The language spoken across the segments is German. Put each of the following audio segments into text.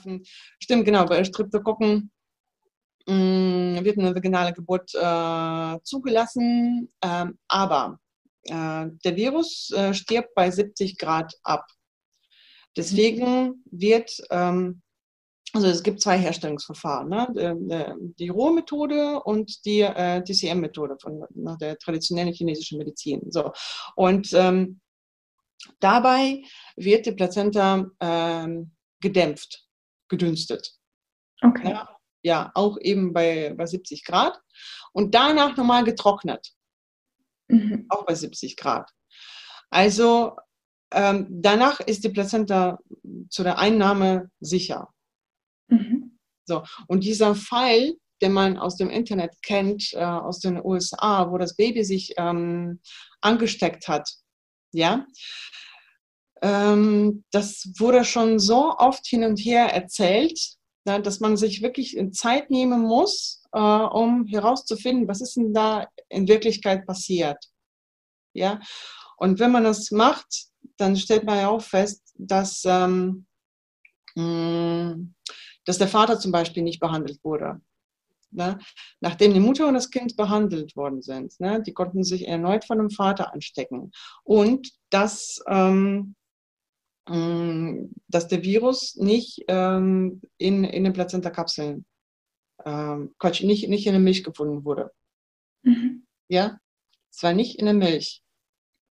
geworfen. Stimmt, genau, bei Streptokokken mh, mm, wird eine vaginale Geburt äh, zugelassen, ähm, aber äh, der Virus äh, stirbt bei 70 Grad ab. Deswegen wird, ähm, also es gibt zwei Herstellungsverfahren, ne? die Rohmethode und die äh, TCM-Methode von nach der traditionellen chinesischen Medizin. So. Und ähm, dabei wird die Plazenta ähm, gedämpft, gedünstet. Okay. Ja, ja, auch eben bei, bei 70 Grad. Und danach nochmal getrocknet. Mhm. Auch bei 70 Grad. Also ähm, danach ist die Plazenta zu der Einnahme sicher. Mhm. So. Und dieser Fall, den man aus dem Internet kennt, äh, aus den USA, wo das Baby sich ähm, angesteckt hat, ja, ähm, das wurde schon so oft hin und her erzählt, ja, dass man sich wirklich Zeit nehmen muss, äh, um herauszufinden, was ist denn da in Wirklichkeit passiert. Ja, und wenn man das macht, dann stellt man ja auch fest, dass, ähm, mh, mm, dass der Vater zum Beispiel nicht behandelt wurde. Ne? Nachdem die Mutter und das Kind behandelt worden sind, ne? die konnten sich erneut von dem Vater anstecken. Und dass, ähm, dass der Virus nicht ähm, in, in den Plazenta-Kapseln, ähm, Quatsch, nicht, nicht in der Milch gefunden wurde. Mhm. Ja, es war nicht in der Milch.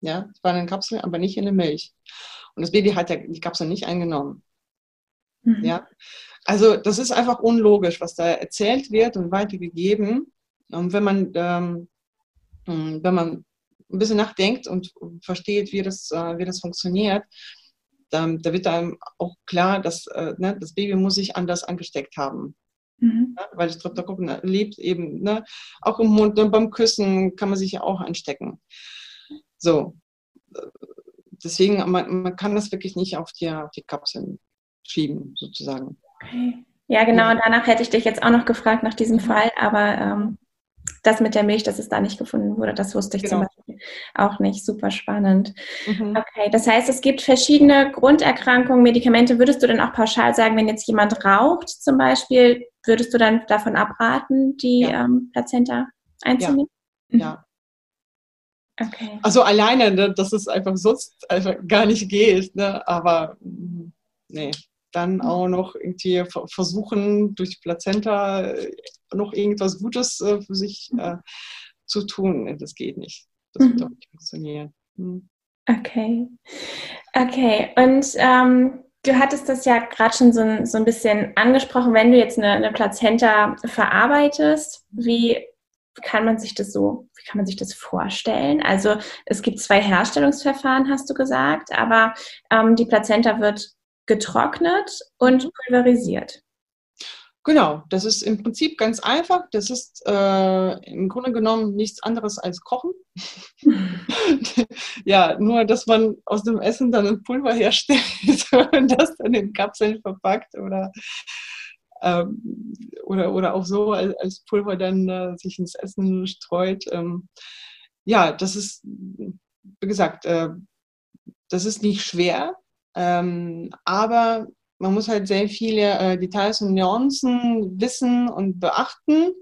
Ja, es war in den Kapseln, aber nicht in der Milch. Und das Baby hat ja die Kapsel nicht eingenommen. Mhm. Ja, also das ist einfach unlogisch, was da erzählt wird und weitergegeben. Und wenn man, ähm, hm, wenn man ein bisschen nachdenkt und versteht, wie das, äh, wie das funktioniert, dann, da wird einem auch klar, dass äh, ne, das Baby muss sich anders angesteckt haben. Mhm. Ja, weil Streptokokken lebt eben, ne, auch im Mund, und beim Küssen kann man sich ja auch anstecken. So. Deswegen, man, man kann das wirklich nicht auf die, auf die Kapseln schieben, sozusagen. Okay. Ja, genau. Und danach hätte ich dich jetzt auch noch gefragt nach diesem Fall, aber ähm, das mit der Milch, dass es da nicht gefunden wurde, das wusste ich genau. Auch nicht. Super spannend. Mhm. Okay, das heißt, es gibt verschiedene Grunderkrankungen, Medikamente. Würdest du denn auch pauschal sagen, wenn jetzt jemand raucht zum Beispiel, würdest du dann davon abraten, die ja. ähm, Plazenta einzunehmen? Ja. Ja. Okay. Also alleine, ne, dass es einfach sonst einfach gar nicht geht, ne? aber mm, nee, dann mhm. auch noch irgendwie versuchen, durch Plazenta äh, noch irgendwas Gutes äh, für sich mhm. äh, zu tun, das geht nicht. Das wird mhm. auch nicht funktionieren. Mhm. Okay. Okay, und ähm, du hattest das ja gerade schon so so ein bisschen angesprochen, wenn du jetzt eine, eine Plazenta verarbeitest, wie kann man sich das so, wie kann man sich das vorstellen? Also es gibt zwei Herstellungsverfahren, hast du gesagt, aber ähm, die Plazenta wird getrocknet und mhm. pulverisiert. Genau, das ist im Prinzip ganz einfach. Das ist äh, im Grunde genommen nichts anderes als Kochen. ja, nur dass man aus dem Essen dann ein Pulver herstellt und das dann in Kapseln verpackt oder ähm, oder, oder auch so als, als Pulver dann äh, sich ins Essen streut. Ähm, ja, das ist, wie gesagt, äh, das ist nicht schwer, ähm, aber man muss halt sehr viele äh, Details und Nuancen wissen und beachten.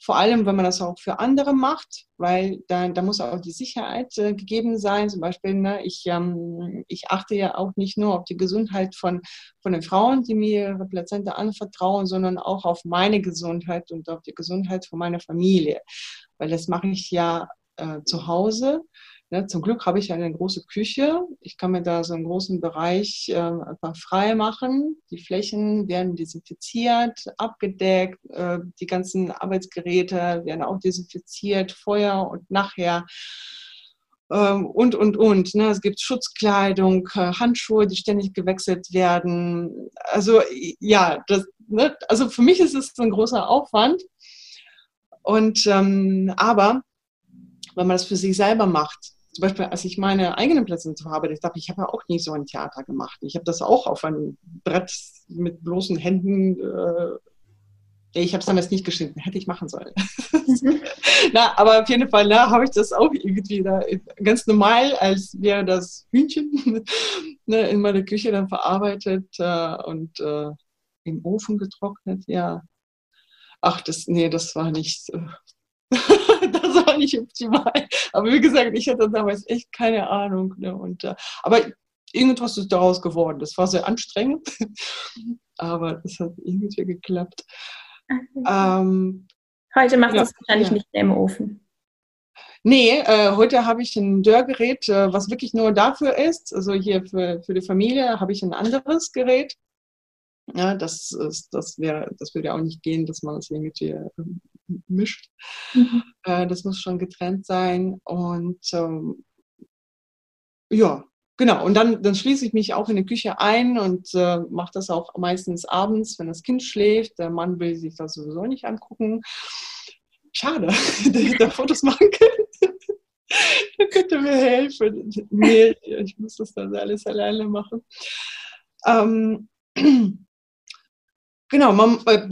Vor allem, wenn man das auch für andere macht, weil da, da muss auch die Sicherheit äh, gegeben sein. Zum Beispiel, ne, ich, ähm, ich achte ja auch nicht nur auf die Gesundheit von, von den Frauen, die mir ihre Plazenta anvertrauen, sondern auch auf meine Gesundheit und auf die Gesundheit von meiner Familie. Weil das mache ich ja äh, zu Hause. Ne, zum Glück habe ich eine große Küche. Ich kann mir da so einen großen Bereich äh, einfach frei machen. Die Flächen werden desinfiziert, abgedeckt. Äh, die ganzen Arbeitsgeräte werden auch desinfiziert, vorher und nachher. Ähm, und, und, und. Ne? Es gibt Schutzkleidung, äh, Handschuhe, die ständig gewechselt werden. Also ja, das, ne? also für mich ist es ein großer Aufwand. Und ähm, aber wenn man das für sich selber macht, zum Beispiel, als ich meine eigenen Plätze zu habe, ich dachte, ich habe ja auch nie so ein Theater gemacht. Ich habe das auch auf einem Brett mit bloßen Händen. Äh, ich habe es damals nicht geschnitten, hätte ich machen sollen. Mhm. na, aber auf jeden Fall na, habe ich das auch irgendwie da ganz normal, als wäre das Hühnchen ne, in meiner Küche dann verarbeitet äh, und äh, im Ofen getrocknet, ja. Ach, das, nee, das war nicht, das war nicht optimal. Aber wie gesagt, ich hatte damals echt keine Ahnung. Ne? Und, äh, aber irgendwas ist daraus geworden. Das war sehr anstrengend, aber das hat irgendwie geklappt. Ähm, Heute macht ja, es wahrscheinlich ja. nicht mehr im Ofen. Nee, äh, heute habe ich ein Dörrgerät, äh, was wirklich nur dafür ist. Also hier für, für die Familie habe ich ein anderes Gerät. Ja, das, ist, das, wäre, das würde auch nicht gehen, dass man das irgendwie äh, mischt. Mhm. Äh, das muss schon getrennt sein. Und ähm, ja, genau. Und dann, dann schließe ich mich auch in die Küche ein und äh, mache das auch meistens abends, wenn das Kind schläft. Der Mann will sich das sowieso nicht angucken. Schade, dass ich da Fotos machen könnte. da könnte mir helfen. Nee, ich muss das dann alles alleine machen. Ähm, genau, man, äh,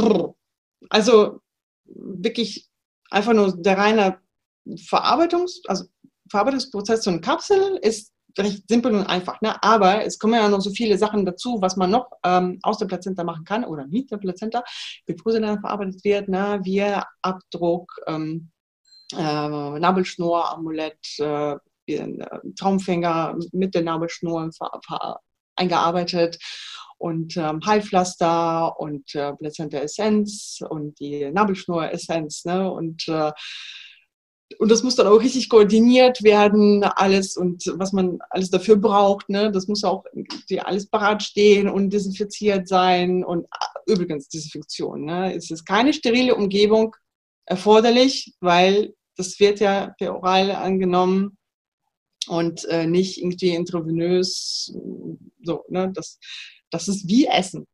also wirklich einfach nur der reine Verarbeitungs-, also Verarbeitungsprozess von Kapseln ist recht simpel und einfach. Ne? Aber es kommen ja noch so viele Sachen dazu, was man noch ähm, aus der Plazenta machen kann oder mit der Plazenta, bevor sie dann verarbeitet wird, ne? wie Abdruck, ähm, äh, Nabelschnur, Amulett, äh, Traumfänger mit der Nabelschnur eingearbeitet und ähm, Heilpflaster und äh, Plazenta Essenz und die Nabelschnur Essenz ne? und äh, und das muss dann auch richtig koordiniert werden, alles und was man alles dafür braucht. Ne? Das muss auch alles parat stehen und desinfiziert sein. Und ah, übrigens, Desinfektion. Ne? Es ist keine sterile Umgebung erforderlich, weil das wird ja per Oral angenommen und äh, nicht irgendwie intravenös. So, ne? das, das ist wie Essen.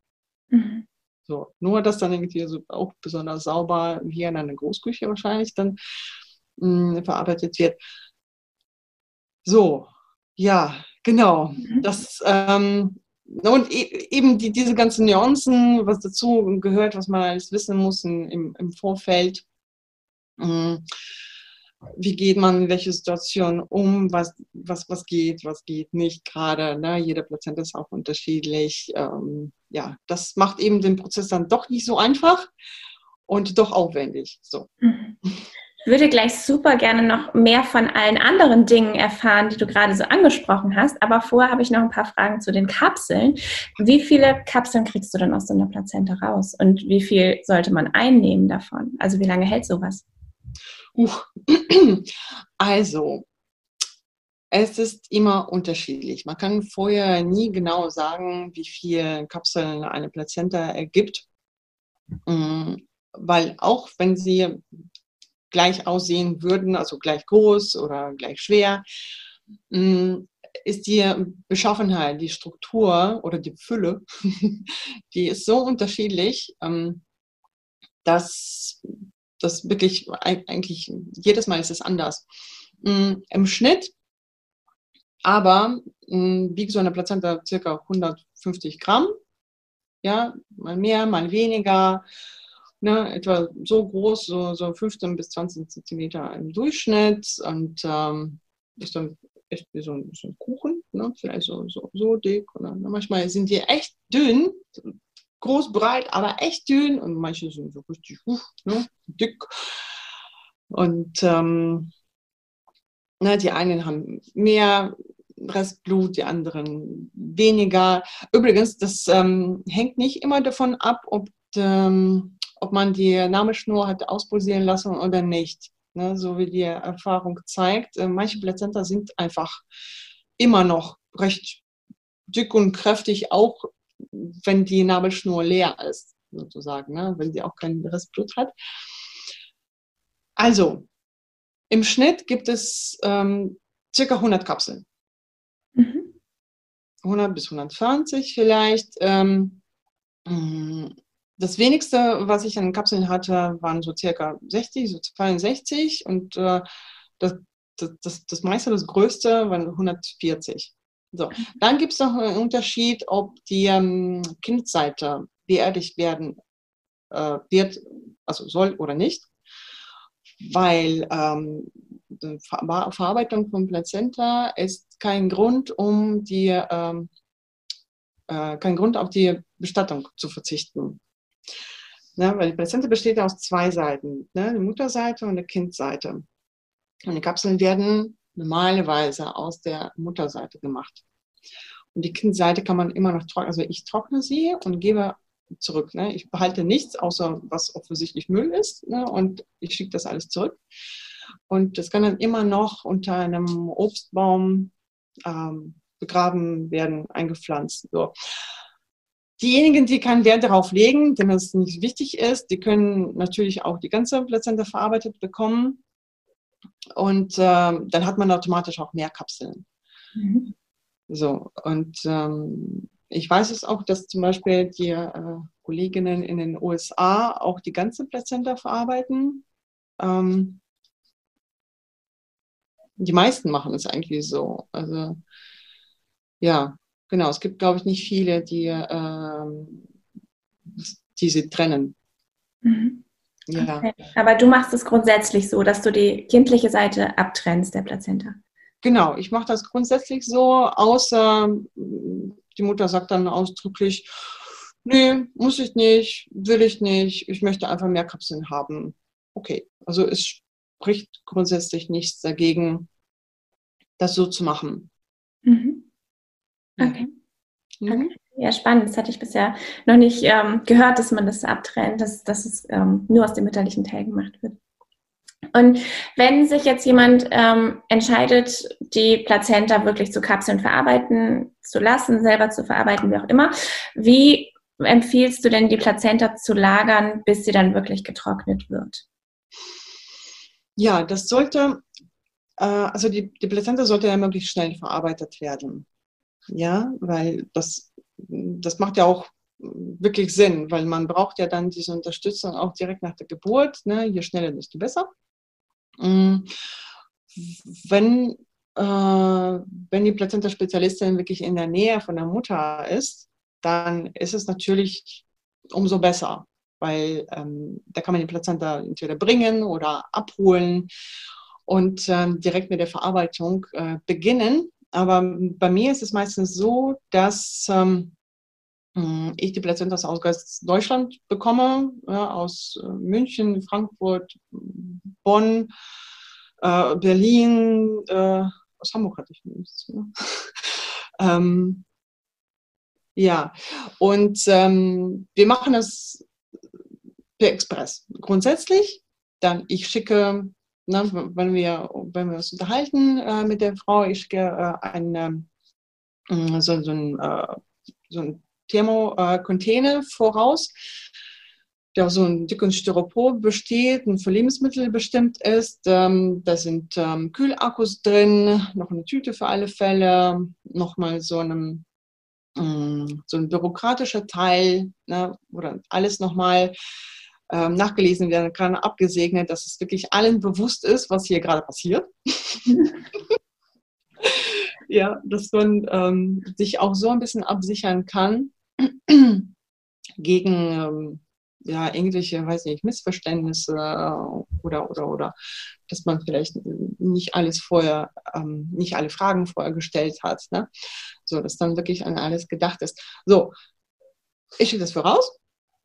Mhm. So, nur dass dann irgendwie so auch besonders sauber, wie in einer Großküche wahrscheinlich, dann mh, hm, verarbeitet wird. So, ja, genau. Mhm. Das, ähm, und e eben die, diese ganzen Nuancen, was dazu gehört, was man alles wissen muss im, im Vorfeld. Hm, wie geht man in welche Situation um, was, was, was geht, was geht nicht gerade. Ne? Jeder Patient ist auch unterschiedlich. Ähm, ja, das macht eben den Prozess dann doch nicht so einfach und doch aufwendig. So. Ich würde gleich super gerne noch mehr von allen anderen Dingen erfahren, die du gerade so angesprochen hast. Aber vorher habe ich noch ein paar Fragen zu den Kapseln. Wie viele Kapseln kriegst du denn aus so einer Plazenta raus? Und wie viel sollte man einnehmen davon? Also wie lange hält sowas? Uh. Also, es ist immer unterschiedlich. Man kann vorher nie genau sagen, wie viele Kapseln eine Plazenta ergibt. Mm, weil auch wenn sie gleich aussehen würden, also gleich groß oder gleich schwer, mm, ist die Beschaffenheit, die Struktur oder die Fülle, die ist so unterschiedlich, ähm, dass das wirklich eigentlich jedes Mal ist es anders. Mm, Im Schnitt aber mm, wiegt so eine Plazenta circa 150 Gramm, ja, mal mehr, mal weniger ne, etwa so groß, so, so 15 bis 20 Zentimeter im Durchschnitt und ähm, ist dann echt wie so ein, so ein Kuchen, ne, vielleicht so, so, so dick. Oder, ne, manchmal sind die echt dünn, groß, breit, aber echt dünn und manche sind so richtig uh, ne, dick. Und ähm, ne, die einen haben mehr Restblut, die anderen weniger. Übrigens, das ähm, hängt nicht immer davon ab, ob ähm, ob man die Nabelschnur hat auspulsieren lassen oder nicht. Ne, so wie die Erfahrung zeigt. Äh, manche Plazenta sind einfach immer noch recht dick und kräftig, auch wenn die Nabelschnur leer ist, sozusagen, ne, wenn sie auch kein Restblut hat. Also, im Schnitt gibt es ähm, circa 100 Kapseln. Mhm. 100 bis 120 vielleicht. Ähm, mm, das wenigste, was ich an Kapseln hatte, waren so circa 60, so 62 und äh, das, das, das, meiste, das größte, waren 140. So. Dann gibt es noch einen Unterschied, ob die ähm, Kindseite beerdigt werden äh, wird, also soll oder nicht, weil ähm, die Ver Verarbeitung von Plazenta ist kein Grund, um die ähm, äh, kein Grund, auf die Bestattung zu verzichten. Ne, weil die Plazenta besteht aus zwei Seiten, ne, die Mutterseite und die Kindseite. Und die Kapseln werden normalerweise aus der Mutterseite gemacht. Und die Kindseite kann man immer noch trocknen. Also ich trockne sie und gebe zurück. Ne? Ich behalte nichts, außer was offensichtlich Müll ist. Ne? Und ich schicke das alles zurück. Und das kann dann immer noch unter einem Obstbaum ähm, begraben werden, eingepflanzt. So. Diejenigen, die keinen Wert darauf legen, denen es nicht wichtig ist, die können natürlich auch die ganze Plazenta verarbeitet bekommen. Und äh, dann hat man automatisch auch mehr Kapseln. Mhm. So, und ähm, ich weiß es auch, dass zum Beispiel die äh, Kolleginnen in den USA auch die ganze Plazenta verarbeiten. Ähm, die meisten machen es eigentlich so. Also ja, genau. Es gibt, glaube ich, nicht viele, die, ähm, die sie trennen. Mhm. Ja. Okay. Aber du machst es grundsätzlich so, dass du die kindliche Seite abtrennst der Plazenta. Genau, ich mache das grundsätzlich so, außer die Mutter sagt dann ausdrücklich, nee, muss ich nicht, will ich nicht, ich möchte einfach mehr Kapseln haben. Okay, also es spricht grundsätzlich nichts dagegen, das so zu machen. Mhm. Okay. Mhm. okay. Ja, spannend. Das hatte ich bisher noch nicht ähm, gehört, dass man das abtrennt, dass, dass es ähm, nur aus dem mütterlichen Teil gemacht wird. Und wenn sich jetzt jemand ähm, entscheidet, die Plazenta wirklich zu Kapseln verarbeiten zu lassen, selber zu verarbeiten, wie auch immer, wie empfiehlst du denn, die Plazenta zu lagern, bis sie dann wirklich getrocknet wird? Ja, das sollte, äh, also die, die Plazenta sollte ja möglichst schnell verarbeitet werden. Ja, weil das, das macht ja auch wirklich Sinn, weil man braucht ja dann diese Unterstützung auch direkt nach der Geburt. Ne? Je schneller, desto besser. Mm, wenn, äh, wenn die Plazenta-Spezialistin wirklich in der Nähe von der Mutter ist, dann ist es natürlich umso besser, weil ähm, da kann man die Plazenta entweder bringen oder abholen und ähm, direkt mit der Verarbeitung äh, beginnen. Aber bei mir ist es meistens so, dass ähm, hm, ich die Plazenta aus Deutschland bekomme, ja, aus äh, München, Frankfurt, Bonn, äh, Berlin, äh, aus Hamburg hatte ich nichts. Ne? ähm, ja, und ähm, wir machen das per Express. Grundsätzlich, dann ich schicke, ne, wenn, wir, wenn wir uns unterhalten äh, mit der Frau, ich schicke äh, ein, äh, so, so ein, äh, so ein Thermocontainer voraus, der aus so einem dicken Styropor besteht und für Lebensmittel bestimmt ist. Ähm, da sind ähm, Kühlakkus drin, noch eine Tüte für alle Fälle, nochmal so einem mm, so ein bürokratischer Teil, ne, dann alles nochmal ähm, nachgelesen werden kann, abgesegnet, dass es wirklich allen bewusst ist, was hier gerade passiert. ja, dass man ähm, sich auch so ein bisschen absichern kann gegen ähm, ja, irgendwelche, weiß nicht, Missverständnisse oder, oder, oder, dass man vielleicht nicht alles vorher, ähm, nicht alle Fragen vorher gestellt hat. Ne? So, dass dann wirklich an alles gedacht ist. So, ich schicke das voraus,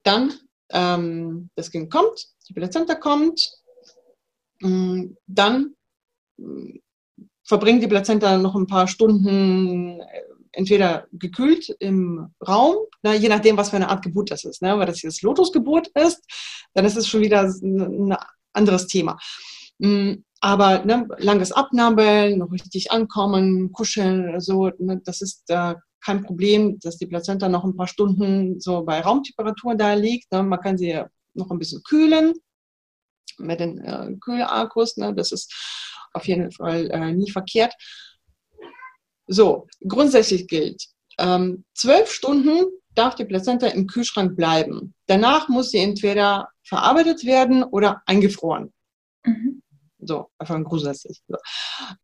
dann ähm, das Kind kommt, die Plazenta kommt, mm, dann mm, verbringt die Plazenta noch ein paar Stunden äh, entweder gekühlt im Raum, ne, je nachdem, was für eine Art Geburt das ist. Ne? Weil das jetzt Lotusgeburt ist, dann ist es schon wieder ein anderes Thema. Mm, aber ne, langes Abnabeln, noch richtig ankommen, kuscheln, so, ne, das ist äh, kein Problem, dass die Plazenta noch ein paar Stunden so bei Raumtemperatur da liegt. Ne? Man kann sie noch ein bisschen kühlen mit den äh, Kühlakkus. Ne? Das ist auf jeden Fall äh, nie verkehrt. So, grundsätzlich gilt, ähm, zwölf Stunden darf die Plazenta im Kühlschrank bleiben. Danach muss sie entweder verarbeitet werden oder eingefroren. Mhm. So, einfach grundsätzlich. So.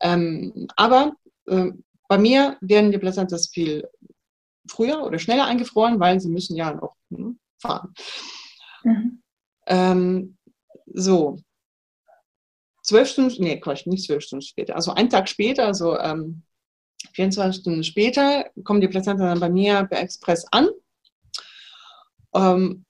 Ähm, aber äh, bei mir werden die Plazentas viel früher oder schneller eingefroren, weil sie müssen ja noch hm, fahren. Mhm. Ähm, so, zwölf Stunden, nee, Quatsch, nicht zwölf Stunden später, also einen Tag später, also ähm, 24 Stunden später kommt die Plazenta dann bei mir per Express an. Ähm,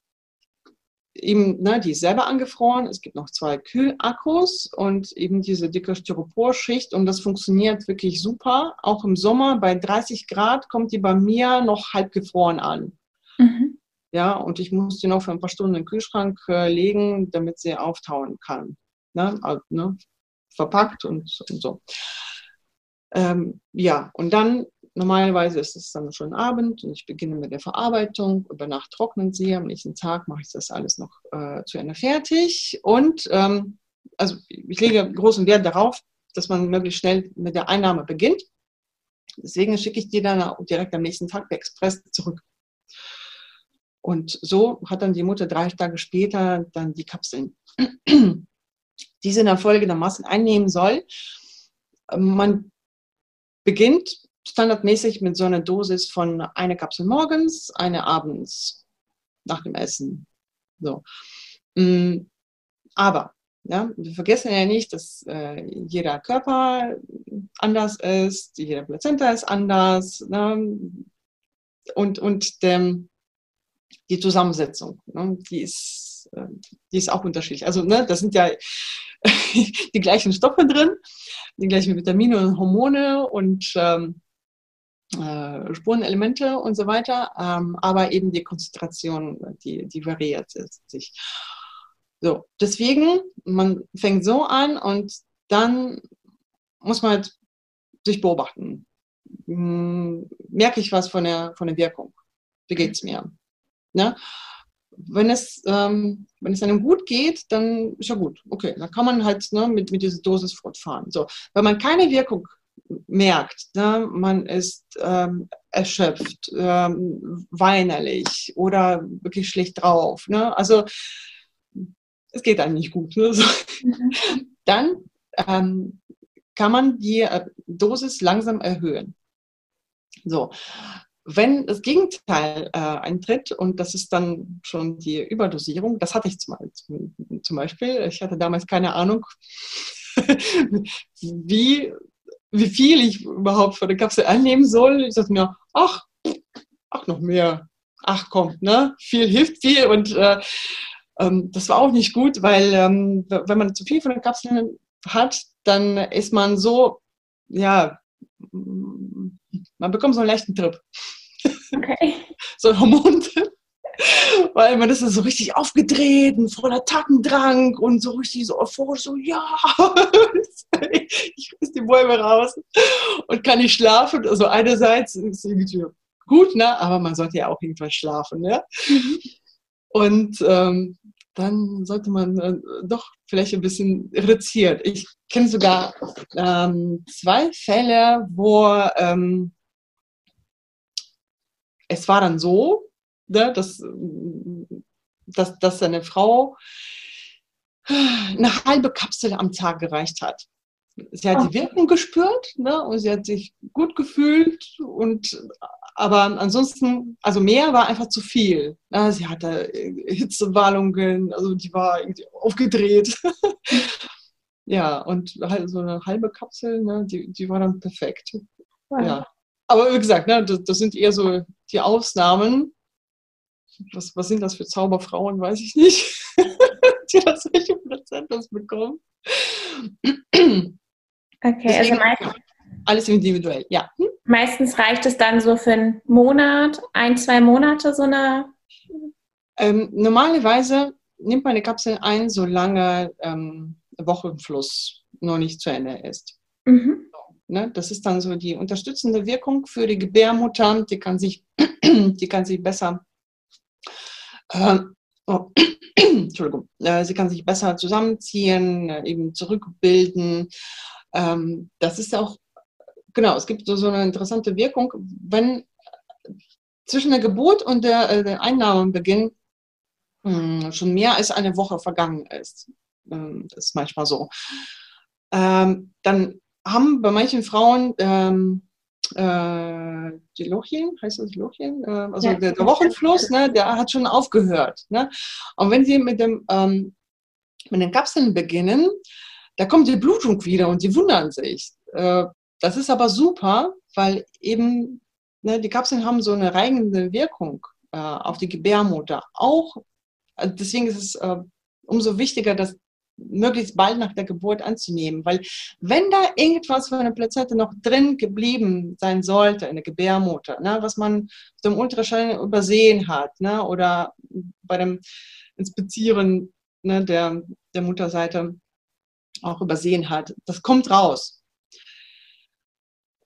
eben, ne, die ist selber angefroren. Es gibt noch zwei Kühlakkus und eben diese dicke Styroporschicht und das funktioniert wirklich super. Auch im Sommer bei 30 Grad kommt die bei mir noch halb gefroren an. Mhm. Ja, und ich muss die noch für ein paar Stunden in den Kühlschrank äh, legen, damit sie auftauen kann. Ne? Also, ne? Verpackt und, und so. Ähm, ja, und dann normalerweise ist es dann schon Abend und ich beginne mit der Verarbeitung. Über Nacht trocknen sie, am nächsten Tag mache ich das alles noch äh, zu Ende fertig. Und ähm, also ich lege großen Wert darauf, dass man möglichst schnell mit der Einnahme beginnt. Deswegen schicke ich die dann direkt am nächsten Tag per Express zurück. Und so hat dann die Mutter drei Tage später dann die Kapseln, die sie in der folgendermaßen einnehmen soll. Man beginnt standardmäßig mit so einer Dosis von einer Kapsel morgens, eine abends nach dem Essen. So. Mm, aber ja, wir vergessen ja nicht, dass äh, jeder Körper anders ist, jeder Plazenta ist anders ne? und, und der, die Zusammensetzung, ne? die, ist, äh, die ist auch unterschiedlich. Also ne, das sind ja die gleichen Stoffe drin, die gleichen Vitamine und Hormone und ähm, äh, Spurenelemente und so weiter, ähm, aber eben die Konzentration, die, die variiert sich. So, deswegen, man fängt so an und dann muss man halt sich beobachten. Hm, merke ich was von der, von der Wirkung? Wie geht es mir? Ne? Wenn es, ähm, wenn es einem gut geht, dann ist ja gut. Okay, dann kann man halt ne, mit, mit dieser Dosis fortfahren. So, wenn man keine Wirkung merkt, ne, man ist ähm, erschöpft, ähm, weinerlich oder wirklich schlecht drauf. Ne? Also es geht einem nicht gut. Ne? So. Dann ähm, kann man die äh, Dosis langsam erhöhen. So, wenn das Gegenteil äh, eintritt und das ist dann schon die Überdosierung, das hatte ich zum, zum Beispiel. Ich hatte damals keine Ahnung, wie wie viel ich überhaupt von der Kapsel annehmen soll. Ich dachte mir, ach, ach, noch mehr. Ach komm, ne? Viel hilft viel und äh, ähm, das war auch nicht gut, weil ähm, wenn man zu viel von den Kapseln hat, dann ist man so, ja, man bekommt so einen leichten Trip. Okay. so ein Hormontrip weil man ist so richtig aufgedreht und voller Tackendrang und so richtig so euphorisch, so ja, ich riss die Bäume raus und kann nicht schlafen. Also einerseits ist es irgendwie gut, ne? aber man sollte ja auch irgendwann schlafen. Ne? Mhm. Und ähm, dann sollte man äh, doch vielleicht ein bisschen reduziert. Ich kenne sogar ähm, zwei Fälle, wo ähm, es war dann so, ne, dass, dass, dass seine Frau eine halbe Kapsel am Tag gereicht hat. Sie hat die Wirkung gespürt ne, und sie hat sich gut gefühlt und aber ansonsten, also mehr war einfach zu viel. Ne, sie hatte Hitzewallungen, also die war irgendwie aufgedreht. ja, und halt so eine halbe Kapsel, ne, die, die war dann perfekt. Ja. Aber wie gesagt, ne, das, das sind eher so die Ausnahmen was, was sind das für Zauberfrauen, weiß ich nicht, die das solche Plazentas bekommen. Okay, also Deswegen, also alles individuell, ja. Hm? Meistens reicht es dann so für einen Monat, ein, zwei Monate so eine. Ähm, normalerweise nimmt man eine Kapsel ein, solange ähm, Wochenfluss noch nicht zu Ende ist. Mhm. Ne? Das ist dann so die unterstützende Wirkung für die Gebärmutter. Die kann sich, die kann sich besser ähm, oh, Entschuldigung, äh, sie kann sich besser zusammenziehen, äh, eben zurückbilden. Ähm, das ist auch, genau, es gibt so, so eine interessante Wirkung, wenn zwischen der Geburt und der, äh, der Einnahmebeginn mh, hm, schon mehr als eine Woche vergangen ist. Ähm, das ist manchmal so. Ähm, dann haben bei manchen Frauen ähm, äh, die Lochien, heißt das Lochien? Äh, also ja, der, der, Wochenfluss, ne, der hat schon aufgehört. Ne? Und wenn Sie mit, dem, ähm, mit den Kapseln beginnen, da kommt die Blutung wieder und sie wundern sich. Äh, das ist aber super, weil eben ne, die Kapseln haben so eine reigende Wirkung äh, auf die Gebärmutter. Auch also deswegen ist es äh, umso wichtiger, das möglichst bald nach der Geburt anzunehmen, weil wenn da irgendwas von der Plazette noch drin geblieben sein sollte in der Gebärmutter, ne, was man dem Ultraschall übersehen hat, ne, oder bei dem Inspizieren ne, der, der Mutterseite auch übersehen hat, das kommt raus.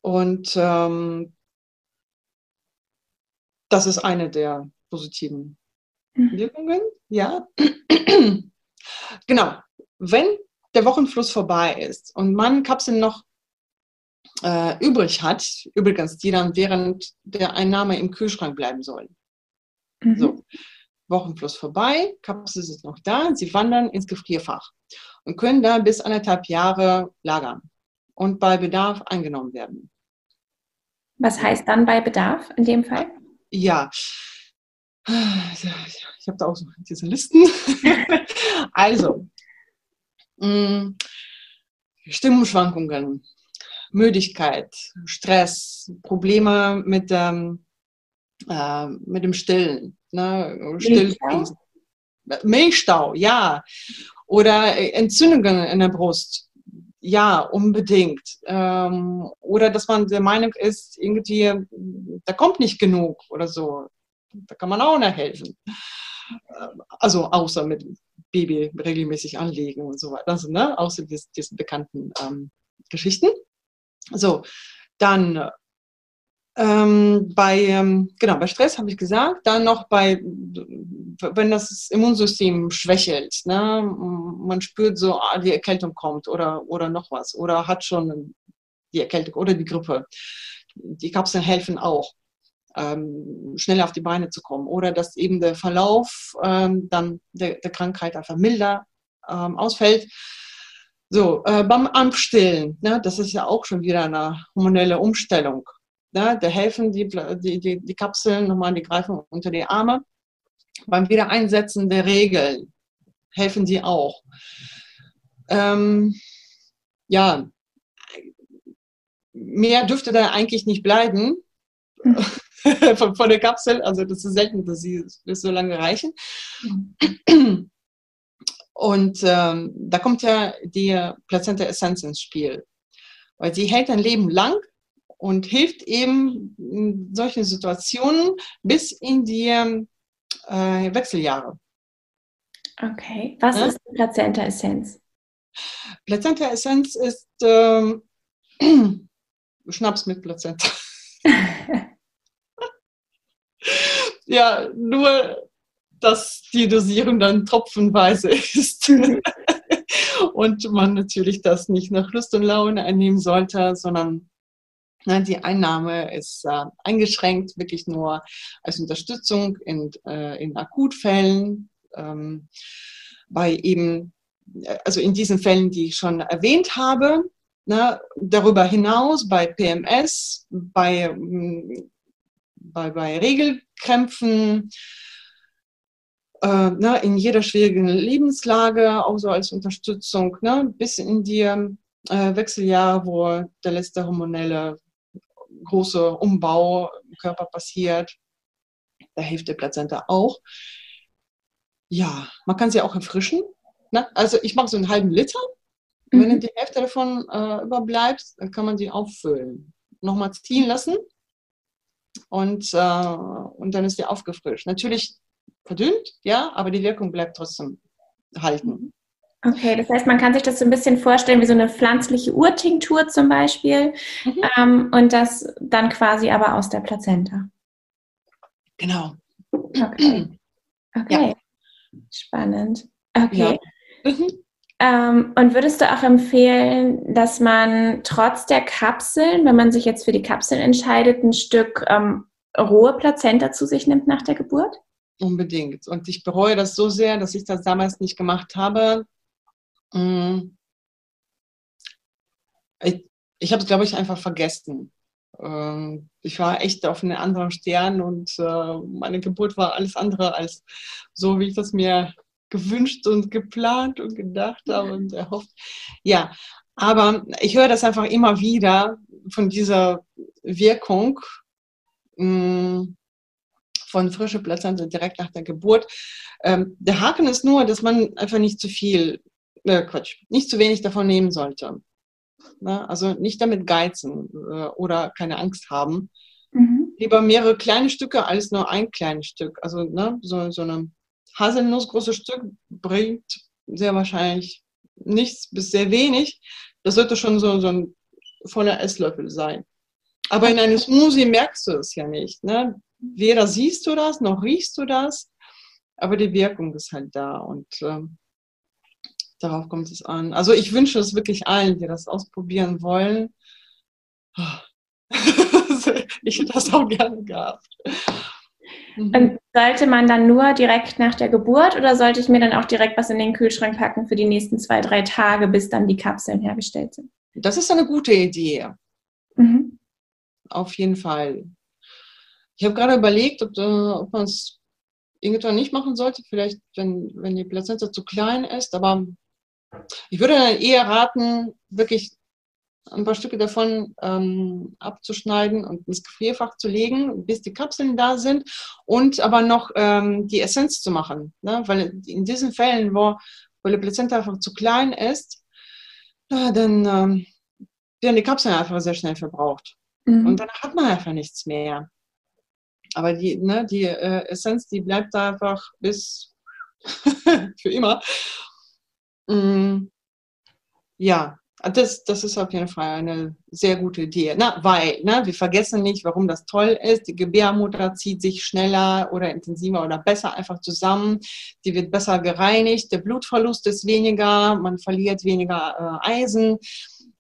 Und ähm, das ist eine der positiven mhm. Wirkungen, ja. genau. Wenn der Wochenfluss vorbei ist und man Kapseln noch äh, übrig hat, übrigens, die dann während der Einnahme im Kühlschrank bleiben sollen. Mhm. So, Wochenfluss vorbei, Kapseln sind noch da, sie wandern ins Gefrierfach und können da bis anderthalb Jahre lagern und bei Bedarf eingenommen werden. Was heißt dann bei Bedarf in dem Fall? Ja, ich habe da auch so diese Listen. also, mm, Stimmungsschwankungen, Müdigkeit, Stress, Probleme mit, ähm, äh, mit dem Stillen, ne? Milchstau? Milchstau, ja. Oder Entzündungen in der Brust. Ja, unbedingt. Ähm, oder dass man der Meinung ist, irgendwie, da kommt nicht genug oder so. Da kann man auch noch helfen. Ähm, also außer mit Baby regelmäßig anlegen und so weiter. Also, ne? Außer diesen, diesen bekannten ähm, Geschichten. So, dann ähm, bei, ähm, genau, bei Stress habe ich gesagt, dann noch bei, wenn das Immunsystem schwächelt, ne? man spürt so, ah, die Erkältung kommt oder, oder noch was oder hat schon die Erkältung oder die Grippe. Die Kapseln helfen auch ähm, schneller auf die Beine zu kommen oder dass eben der Verlauf ähm, dann der, der, Krankheit einfach milder ähm, ausfällt. So, äh, beim Ampfstillen, ne, das ist ja auch schon wieder eine hormonelle Umstellung. Ne, da helfen die, die, die, die Kapseln nochmal, die greifen unter die Arme. Beim Wiedereinsetzen der Regeln helfen die auch. Ähm, ja, mehr dürfte da eigentlich nicht bleiben. Von, von, der Kapsel. Also das ist selten, dass sie so lange reichen. Und ähm, da kommt ja die Plazenta Essenz ins Spiel, weil sie hält ein Leben lang und hilft eben in solchen Situationen bis in die äh, Wechseljahre. Okay, was ja? ist Plazenta Essenz? Plazenta Essenz ist ähm, Schnaps mit Plazenta. Ja, nur, dass die Dosierung dann tropfenweise ist. und man natürlich das nicht nach Lust und Laune einnehmen sollte, sondern na, die Einnahme ist äh, eingeschränkt, wirklich nur als Unterstützung in, äh, in Akutfällen, ähm, bei eben, also in diesen Fällen, die ich schon erwähnt habe, na, darüber hinaus bei PMS, bei bei, bei Regelkrämpfen, äh, ne, in jeder schwierigen Lebenslage, auch so als Unterstützung, ne, bis in die äh, Wechseljahre, wo der letzte hormonelle große Umbau im Körper passiert. Da hilft der Plazenta auch. Ja, man kann sie auch erfrischen. Ne? Also ich mache so einen halben Liter. Mhm. Wenn die Hälfte davon äh, überbleibt, dann kann man die auffüllen. Nochmal ziehen lassen und, äh, und dann ist die aufgefrischt. Natürlich verdünnt, ja, aber die Wirkung bleibt trotzdem halten. Okay, das heißt, man kann sich das so ein bisschen vorstellen wie so eine pflanzliche Urtinktur zum Beispiel mhm. ähm, und das dann quasi aber aus der Plazenta. Genau. Okay. Okay. Ja. Spannend. Okay. Ja. Mhm. Ähm, und würdest du auch empfehlen, dass man trotz der Kapseln, wenn man sich jetzt für die Kapseln entscheidet, ein Stück ähm, rohe Plazenta zu sich nimmt nach der Geburt? Unbedingt. Und ich bereue das so sehr, dass ich das damals nicht gemacht habe. Mm. Ich, ich habe es, glaube ich, einfach vergessen. Ähm, ich war echt auf einem anderen Stern und äh, meine Geburt war alles andere als so, wie ich das mir gewünscht und geplant und gedacht habe und erhofft. Ja, Aber ich höre das einfach immer wieder von dieser Wirkung mm, von frische Plazenta direkt nach der Geburt. Ähm, der Haken ist nur, dass man einfach nicht zu viel, äh, Quatsch, nicht zu wenig davon nehmen sollte. Ne? Also nicht damit geizen äh, oder keine Angst haben. Mhm. Lieber mehrere kleine Stücke als nur ein kleines Stück. Also ne, so, so eine Haselnuss Stück bringt sehr wahrscheinlich nichts bis sehr wenig. Das sollte schon so, so ein voller Esslöffel sein. Aber in einem Smoothie merkst du es ja nicht. Ne? Weder siehst du das, noch riechst du das, aber die Wirkung ist halt da und ähm, darauf kommt es an. Also ich wünsche es wirklich allen, die das ausprobieren wollen. ich hätte das auch gerne gehabt. Mhm. Und sollte man dann nur direkt nach der Geburt oder sollte ich mir dann auch direkt was in den Kühlschrank packen für die nächsten zwei, drei Tage, bis dann die Kapseln hergestellt sind? Das ist eine gute Idee. Mhm. Auf jeden Fall. Ich habe gerade überlegt, ob, äh, ob man es irgendwann nicht machen sollte, vielleicht wenn, wenn die Plazenta zu klein ist, aber ich würde dann eher raten, wirklich ein paar Stücke davon ähm, abzuschneiden und ins Gefrierfach zu legen, bis die Kapseln da sind und aber noch ähm, die Essenz zu machen. Ne? Weil in diesen Fällen, wo, wo die Plazenta einfach zu klein ist, ja, dann ähm, werden die Kapseln einfach sehr schnell verbraucht. Mhm. Und dann hat man einfach nichts mehr. Aber die, ne, die äh, Essenz, die bleibt da einfach bis für immer. Mm, ja, das, das ist auf jeden Fall eine sehr gute Idee. Na, weil, ne, wir vergessen nicht, warum das toll ist. Die Gebärmutter zieht sich schneller oder intensiver oder besser einfach zusammen. Die wird besser gereinigt. Der Blutverlust ist weniger. Man verliert weniger äh, Eisen.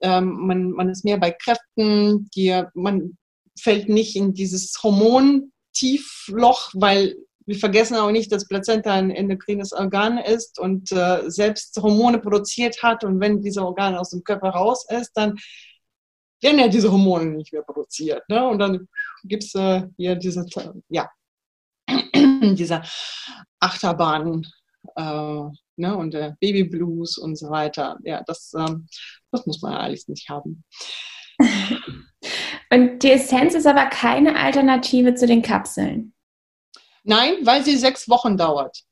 Ähm, man, man ist mehr bei Kräften. Die, man fällt nicht in dieses Hormontiefloch, weil wir vergessen auch nicht, dass Plazenta ein endokrines Organ ist und äh, selbst Hormone produziert hat. Und wenn diese Organe aus dem Körper raus ist, dann werden ja diese Hormone nicht mehr produziert. Ne? Und dann gibt es äh, hier diese, ja, diese Achterbahn äh, ne? und der Babyblues und so weiter. Ja, das, ähm, das muss man alles nicht haben. Und die Essenz ist aber keine Alternative zu den Kapseln. Nein, weil sie sechs Wochen dauert.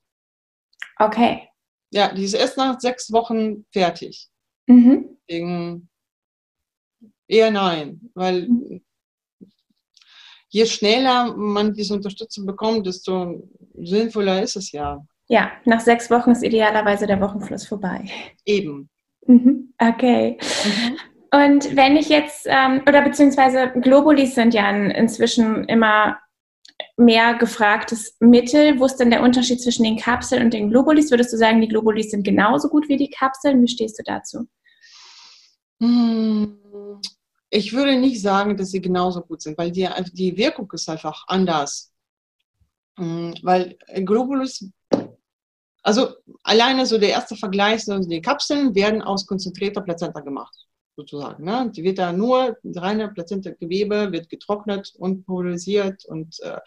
Okay. Ja, die ist erst nach sechs Wochen fertig. Mhm. Deswegen eher nein, weil mhm. je schneller man diese Unterstützung bekommt, desto sinnvoller ist es ja. Ja, nach sechs Wochen ist idealerweise der Wochenfluss vorbei. Eben. Mhm. Okay. Mhm. Und wenn ich jetzt, ähm, oder beziehungsweise Globulis sind ja inzwischen immer mehr gefragtes Mittel. Wo ist denn der Unterschied zwischen den Kapseln und den Globulis? Würdest du sagen, die Globulis sind genauso gut wie die Kapseln? Wie stehst du dazu? Hm, ich würde nicht sagen, dass sie genauso gut sind, weil die, die Wirkung ist einfach anders. Hm, weil Globulus, also alleine so der erste Vergleich, die Kapseln werden aus konzentrierter Plazenta gemacht sozusagen. Ne? Die wird da nur, reine Plazenta-Gewebe wird getrocknet und pulverisiert und äh,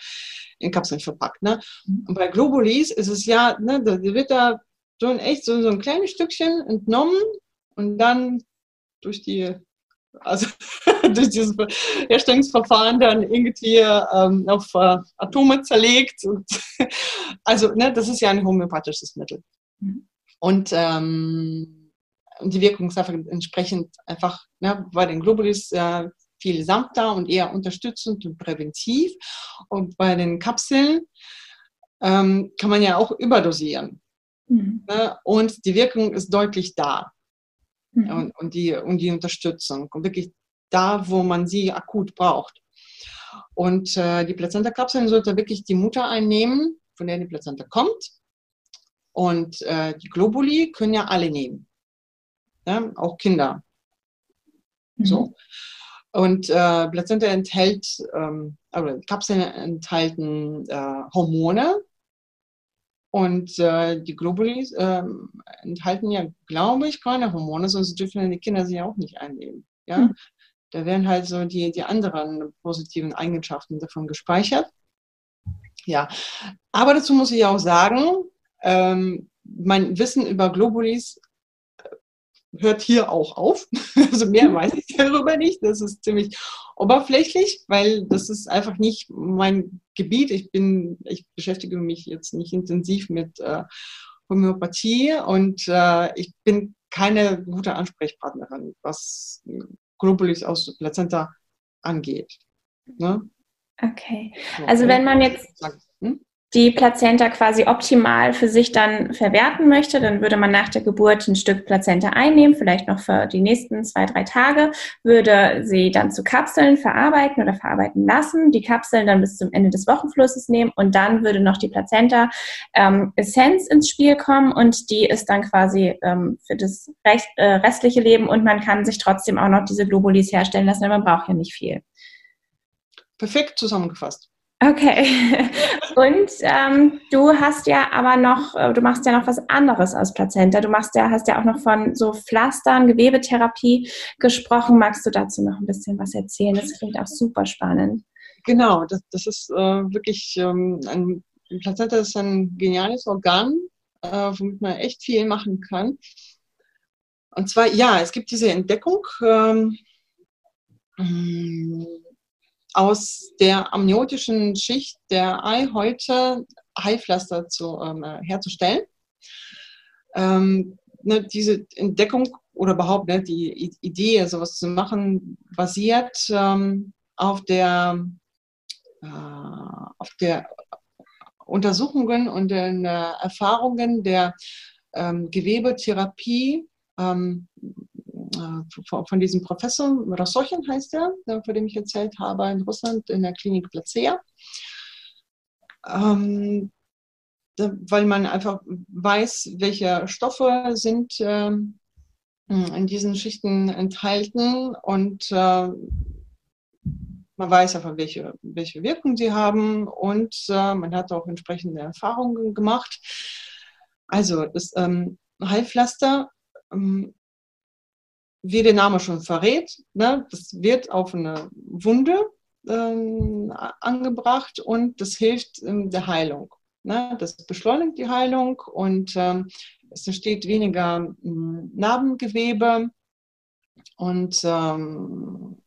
in Kapseln verpackt. Ne? Mhm. Und bei Globulis ist es ja, ne, da wird da schon echt so, so ein kleines Stückchen entnommen und dann durch die also durch dieses Herstellungsverfahren dann irgendwie ähm, auf äh, Atome zerlegt. Und also ne, das ist ja ein homöopathisches Mittel. Mhm. Und ähm, und die Wirkung ist einfach entsprechend einfach ne, bei den Globulis äh, viel sanfter und eher unterstützend und präventiv. Und bei den Kapseln ähm, kann man ja auch überdosieren. Mhm. Ne? Und die Wirkung ist deutlich da. Mhm. Und, und, die, und die Unterstützung. Und wirklich da, wo man sie akut braucht. Und äh, die Plazenta-Kapseln sollte wirklich die Mutter einnehmen, von der die Plazenta kommt. Und äh, die Globuli können ja alle nehmen ja, auch Kinder. Mhm. So. Und äh, Plazenta enthält, ähm, also Kapseln enthalten äh, Hormone und äh, die Globulis äh, enthalten ja, glaube ich, keine Hormone, sonst dürfen die Kinder sie auch nicht einnehmen. Ja? Mhm. Da werden halt so die, die anderen positiven Eigenschaften davon gespeichert. Ja, aber dazu muss ich auch sagen, ähm, mein Wissen über Globulis hört hier auch auf. Also mehr weiß ich darüber nicht. Das ist ziemlich oberflächlich, weil das ist einfach nicht mein Gebiet. Ich bin, ich beschäftige mich jetzt nicht intensiv mit äh, Homöopathie und äh, ich bin keine gute Ansprechpartnerin, was Globulis aus der Plazenta angeht. Ne? Okay. Also wenn man jetzt hm? Die Plazenta quasi optimal für sich dann verwerten möchte, dann würde man nach der Geburt ein Stück Plazenta einnehmen, vielleicht noch für die nächsten zwei, drei Tage, würde sie dann zu Kapseln verarbeiten oder verarbeiten lassen, die Kapseln dann bis zum Ende des Wochenflusses nehmen und dann würde noch die Plazenta ähm, Essenz ins Spiel kommen und die ist dann quasi ähm, für das recht, äh, restliche Leben und man kann sich trotzdem auch noch diese Globulis herstellen lassen, denn man braucht ja nicht viel. Perfekt zusammengefasst. Okay. Und ähm, du hast ja aber noch, äh, du machst ja noch was anderes als Plazenta. Du machst ja, hast ja auch noch von so Pflastern, Gewebetherapie gesprochen. Magst du dazu noch ein bisschen was erzählen? Das klingt auch super spannend. Genau, das, das ist äh, wirklich ähm, ein Plazenta ist ein geniales Organ, äh, womit man echt viel machen kann. Und zwar, ja, es gibt diese Entdeckung. Ähm, aus der amniotischen Schicht der Eihäute Heilpflaster zu, ähm, herzustellen. Ähm, ne, diese Entdeckung oder überhaupt ne, die Idee, sowas zu machen, basiert ähm, auf der, äh, auf der Untersuchungen und den äh, Erfahrungen der ähm, Gewebetherapie ähm, äh, von diesem Professor, Rassochin heißt er, von dem ich erzählt habe, in Russland in der Klinik Placea. Ähm, weil man einfach weiß, welche Stoffe sind ähm, in diesen Schichten enthalten und äh, man weiß einfach, welche, welche Wirkung sie haben und äh, man hat auch entsprechende Erfahrungen gemacht. Also das ähm, Heilpflaster ähm, wie der Name schon verrät, ne, das wird auf eine Wunde ähm, angebracht und das hilft in der Heilung. Ne? Das beschleunigt die Heilung und ähm, es entsteht weniger ähm, Narbengewebe und ähm,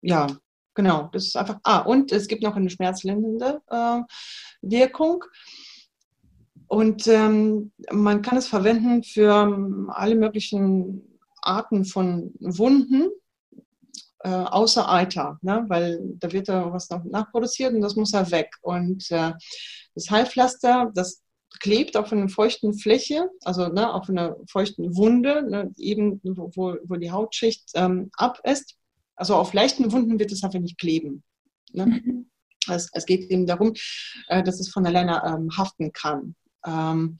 ja, genau, das ist einfach. Ah, und es gibt noch eine schmerzlindernde äh, Wirkung. Und ähm, man kann es verwenden für ähm, alle möglichen Arten von Wunden, äh, außer Eiter, ne? weil da wird da was noch nachproduziert und das muss ja weg. Und äh, das Heilpflaster, das klebt auf einer feuchten Fläche, also ne, auf einer feuchten Wunde, ne, eben wo, wo die Hautschicht ähm, ab ist. Also auf leichten Wunden wird es einfach nicht kleben. Ne? Mhm. Es, es, geht eben darum, äh, dass es von alleine ähm, haften kann. Ähm,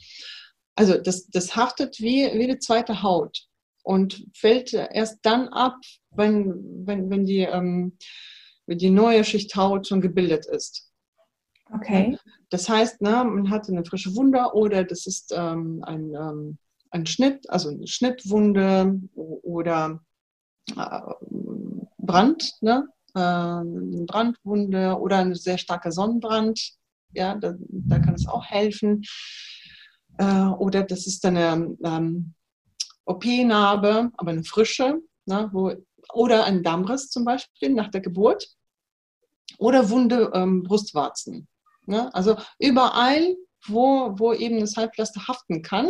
also das, das haftet wie, wie eine zweite Haut und fällt erst dann ab, wenn, wenn, wenn, die, ähm, wenn die neue Schicht Haut schon gebildet ist. Okay. Das heißt, ne, man hat eine frische Wunde oder das ist ähm, ein, ähm, ein Schnitt, also eine Schnittwunde oder äh, Brand, ne? äh, eine Brandwunde oder eine sehr starke Sonnenbrand. Ja, da, da kann es auch helfen. Äh, oder das ist eine ähm, OP-Narbe, aber eine frische, ne, wo, oder ein Dammriss zum Beispiel nach der Geburt oder wunde ähm, Brustwarzen. Ne? Also überall, wo, wo eben das Halbpflaster haften kann,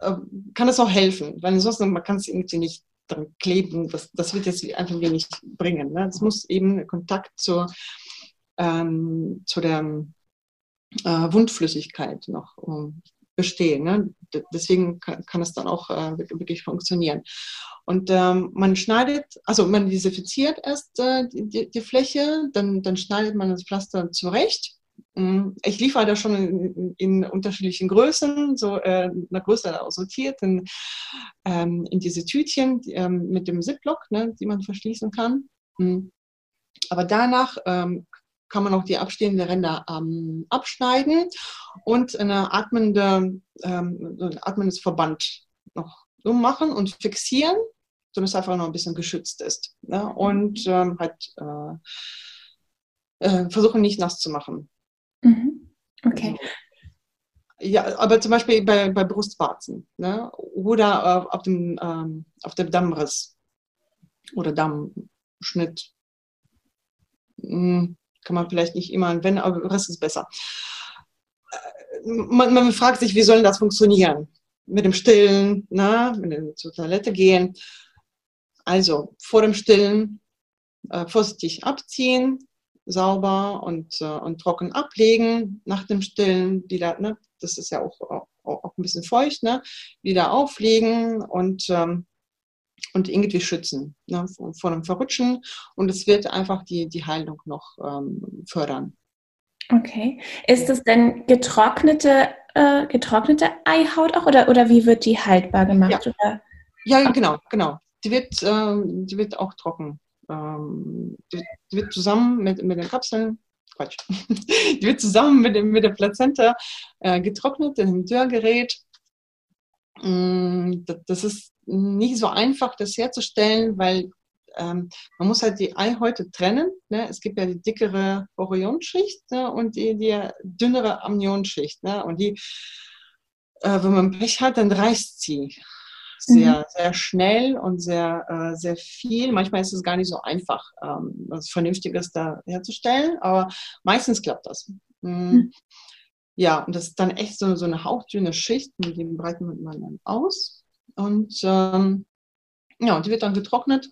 äh, kann es auch helfen, weil ansonsten man kann es irgendwie nicht dran kleben. Das, das wird jetzt einfach wenig bringen. Ne? Muss eben Kontakt zur, ähm, zu der äh, Wundflüssigkeit noch ähm, bestehen. Ne? Deswegen kann, es dann auch äh, wirklich funktionieren. Und ähm, man schneidet, also man desinfiziert erst äh, die, die, Fläche, dann, dann schneidet man das Pflaster zurecht. Mm, ich liefere da schon in, in unterschiedlichen Größen, so äh, eine Größe sortiert in, ähm, in diese Tütchen ähm, mit dem Ziplock, ne, die man verschließen kann. Mm. Aber danach ähm, kann man auch die abstehenden Ränder ähm, abschneiden und eine atmende, ähm, ein atmendes Verband noch ummachen und fixieren, sodass es einfach noch ein bisschen geschützt ist. Ne? Und ähm, halt äh, äh, versuchen nicht nass zu machen. Mhm. Okay. Ja, aber zum Beispiel bei, bei Brustwarzen ne? oder auf, dem, ähm, auf dem Dammriss oder Dammschnitt. Hm, kann man vielleicht nicht immer anwenden, aber Riss ist besser. Äh, man, man fragt sich, wie soll das funktionieren? Mit dem Stillen, ne? mit dem zur Toilette gehen. Also vor dem Stillen äh, vorsichtig abziehen, sauber und, äh, und trocken ablegen nach dem Stillen, wieder, ne, das ist ja auch, auch, auch ein bisschen feucht, ne, wieder auflegen und, ähm, und irgendwie schützen ne, vor, dem Verrutschen und es wird einfach die, die Heilung noch ähm, fördern. Okay. Ist es denn getrocknete, äh, getrocknete Eihaut auch oder, oder wie wird die haltbar gemacht? Ja, ja genau, genau. Die wird, äh, die wird auch trocken ähm, die, die, wird zusammen mit, mit den Kapseln, Quatsch, die wird zusammen mit, dem, mit der Plazenta äh, getrocknet in einem Dörrgerät. Mm, das ist nicht so einfach, das herzustellen, weil ähm, man muss halt die Eihäute trennen. Ne? Es gibt ja die dickere Orionschicht ne? und die, die dünnere Amnionschicht. Ne? Und die, äh, wenn man Pech hat, dann reißt sie sehr, mhm. sehr schnell und sehr, äh, sehr viel. Manchmal ist es gar nicht so einfach, ähm, was Vernünftiges da herzustellen, aber meistens klappt das. Mhm. Ja, und das ist dann echt so, so eine hauchdünne Schicht, mit dem breiten man dann aus. Und ähm, ja, und die wird dann getrocknet.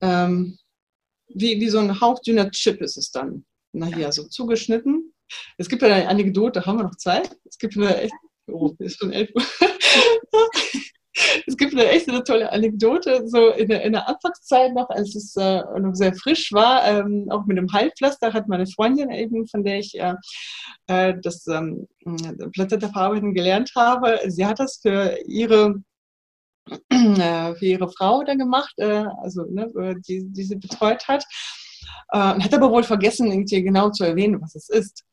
Ähm, wie, wie so ein hauchdünner Chip ist es dann nachher so zugeschnitten. Es gibt eine Anekdote, haben wir noch Zeit? Es gibt eine echt, oh, ist schon elf Uhr. Es gibt eine echt eine tolle Anekdote, so in der, in der Anfangszeit noch, als es äh, noch sehr frisch war, ähm, auch mit dem Heilpflaster hat meine Freundin eben, von der ich äh, äh das ähm, Plazenta-Verarbeiten gelernt habe, sie hat das für ihre äh, für ihre Frau da gemacht, äh, also ne, die, die sie betreut hat, äh, hat aber wohl vergessen, irgendwie genau zu erwähnen, was es ist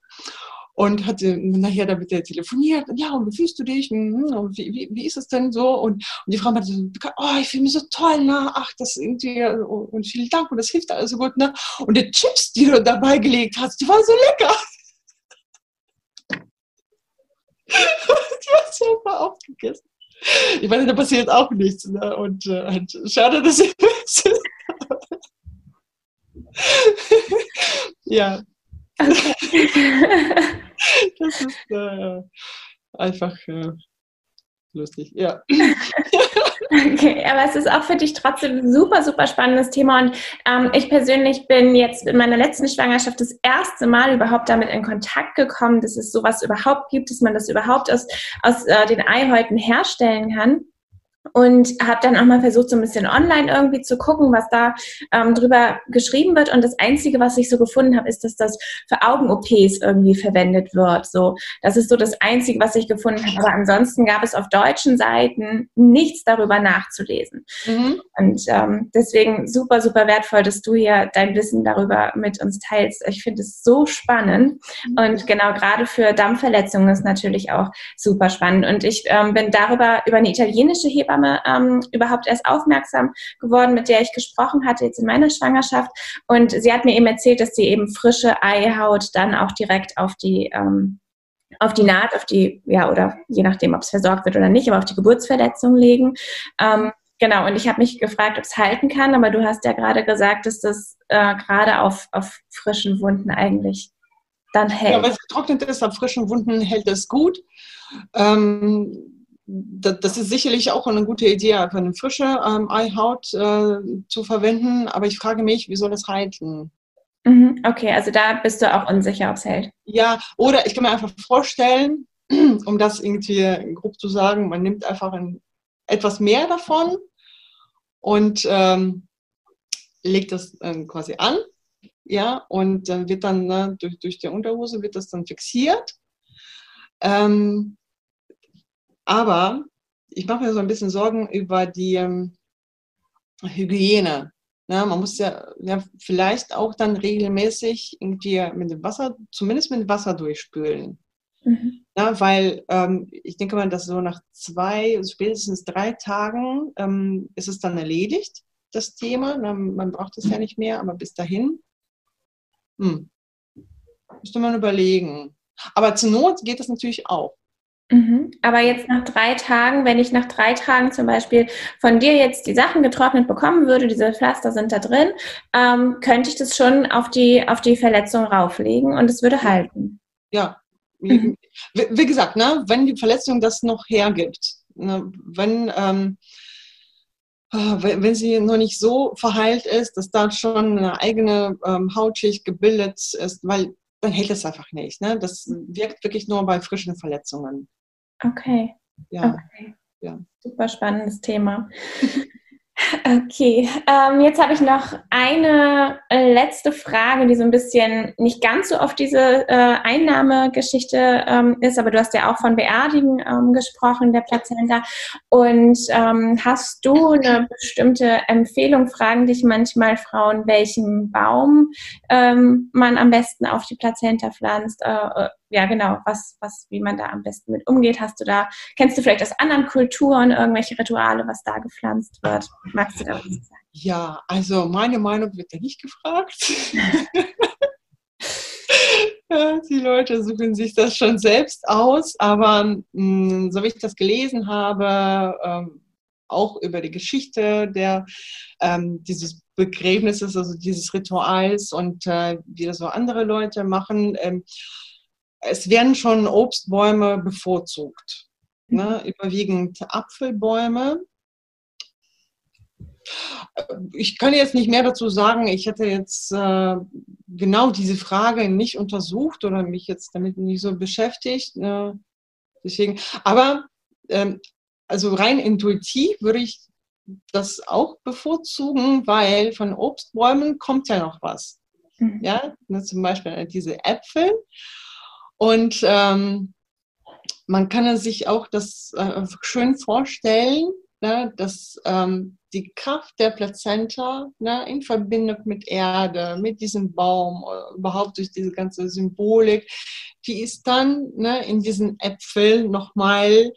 und hatte nachher damit telefoniert. Und, ja, und wie fühlst du dich? Hm, und wie, wie, wie ist es denn so? Und, und die Frau meinte so, oh, ich fühle mich so toll, ne? Ach, das irgendwie, und vielen Dank und das hilft alles so gut, ne? Und die Chips, die du dabei gelegt hast, die waren so lecker. die hast du einfach aufgegessen. Ich meine, da passiert auch nichts, ne? Und äh, schade, dass ich ja. Okay. das ist äh, einfach äh, lustig, ja. Okay, aber es ist auch für dich trotzdem ein super, super spannendes Thema. Und ähm, ich persönlich bin jetzt in meiner letzten Schwangerschaft das erste Mal überhaupt damit in Kontakt gekommen, dass es sowas überhaupt gibt, dass man das überhaupt aus, aus äh, den Eihäuten herstellen kann und habe dann auch mal versucht, so ein bisschen online irgendwie zu gucken, was da ähm, drüber geschrieben wird. Und das Einzige, was ich so gefunden habe, ist, dass das für Augen-OPs irgendwie verwendet wird. So, das ist so das Einzige, was ich gefunden habe. Aber ansonsten gab es auf deutschen Seiten nichts darüber nachzulesen. Mhm. Und ähm, deswegen super, super wertvoll, dass du hier dein Wissen darüber mit uns teilst. Ich finde es so spannend. Mhm. Und genau gerade für Dampfverletzungen ist natürlich auch super spannend. Und ich ähm, bin darüber über eine italienische Hebamme Hebamme ähm, überhaupt erst aufmerksam geworden, mit der ich gesprochen hatte jetzt in meiner Schwangerschaft. Und sie hat mir eben erzählt, dass sie eben frische Eihaut dann auch direkt auf die ähm, auf die Naht, auf die, ja, oder je nachdem, ob es versorgt wird oder nicht, aber auf die Geburtsverletzung legen. Ähm, genau, und ich habe mich gefragt, ob es halten kann, aber du hast ja gerade gesagt, dass das äh, gerade auf, auf frischen Wunden eigentlich dann hält. Ja, weil es getrocknet ist, auf frischen Wunden hält es gut. Ähm, das ist sicherlich auch eine gute Idee, einfach eine frische ähm, Eihaut äh, zu verwenden. Aber ich frage mich, wie soll das halten? Mhm, okay, also da bist du auch unsicher, ob es hält. Ja, oder ich kann mir einfach vorstellen, um das irgendwie grob zu sagen, man nimmt einfach ein, etwas mehr davon und ähm, legt das äh, quasi an. Ja, und dann wird dann ne, durch, durch die Unterhose wird das dann fixiert. Ähm, aber ich mache mir so ein bisschen Sorgen über die ähm, Hygiene. Ja, man muss ja, ja vielleicht auch dann regelmäßig irgendwie mit dem Wasser, zumindest mit Wasser durchspülen. Mhm. Ja, weil ähm, ich denke mal, dass so nach zwei, spätestens drei Tagen ähm, ist es dann erledigt, das Thema. Man braucht es ja nicht mehr, aber bis dahin hm, müsste man überlegen. Aber zur Not geht das natürlich auch. Mhm. Aber jetzt nach drei Tagen, wenn ich nach drei Tagen zum Beispiel von dir jetzt die Sachen getrocknet bekommen würde, diese Pflaster sind da drin, ähm, könnte ich das schon auf die, auf die Verletzung rauflegen und es würde halten. Ja. Mhm. Wie, wie, gesagt, ne, wenn die Verletzung das noch hergibt, ne, wenn, ähm, äh, wenn sie noch nicht so verheilt ist, dass da schon eine eigene ähm, Hautschicht gebildet ist, weil dann hält es einfach nicht. Ne? Das wirkt wirklich nur bei frischen Verletzungen. Okay. Ja. Okay. ja. Super spannendes Thema. Okay, ähm, jetzt habe ich noch eine äh, letzte Frage, die so ein bisschen nicht ganz so auf diese äh, Einnahmegeschichte ähm, ist, aber du hast ja auch von Beerdigen ähm, gesprochen, der Plazenta. Und ähm, hast du eine bestimmte Empfehlung? Fragen dich manchmal Frauen, welchen Baum ähm, man am besten auf die Plazenta pflanzt? Äh, äh ja, genau, was, was, wie man da am besten mit umgeht. Hast du da, kennst du vielleicht aus anderen Kulturen irgendwelche Rituale, was da gepflanzt wird? Magst du da was sagen? Ja, also meine Meinung wird ja nicht gefragt. Die Leute suchen sich das schon selbst aus, aber mh, hm, so wie ich das gelesen habe, ähm, auch über die Geschichte der, ähm, dieses Begräbnisses, also dieses Rituals und äh, wie das so andere Leute machen, ähm, es werden schon Obstbäume bevorzugt. Ne? Mhm. Überwiegend Apfelbäume. Ich kann jetzt nicht mehr dazu sagen. Ich hätte jetzt äh, genau diese Frage nicht untersucht oder mich jetzt damit nicht so beschäftigt. Äh, deswegen, aber ähm, also rein intuitiv würde ich das auch bevorzugen, weil von Obstbäumen kommt ja noch was. Mhm. Ja, ne, zum Beispiel diese Äpfel. Und ähm, man kann sich auch das äh, schön vorstellen, ne, dass ähm, die Kraft der Plazenta ne, in Verbindung mit Erde, mit diesem Baum, äh, überhaupt durch diese ganze Symbolik, die ist dann ne, in diesen Äpfeln nochmal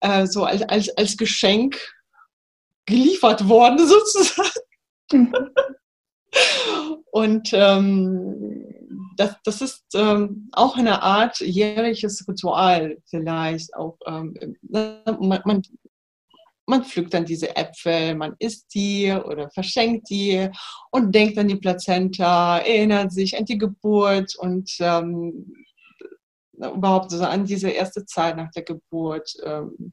äh, so als, als, als Geschenk geliefert worden, sozusagen. Mhm. Und ähm, das, das ist ähm, auch eine Art jährliches Ritual vielleicht. Auch, ähm, ne, man, man, man pflückt dann diese Äpfel, man isst die oder verschenkt die und denkt an die Plazenta, erinnert sich an die Geburt und ähm, überhaupt so an diese erste Zeit nach der Geburt. Ähm,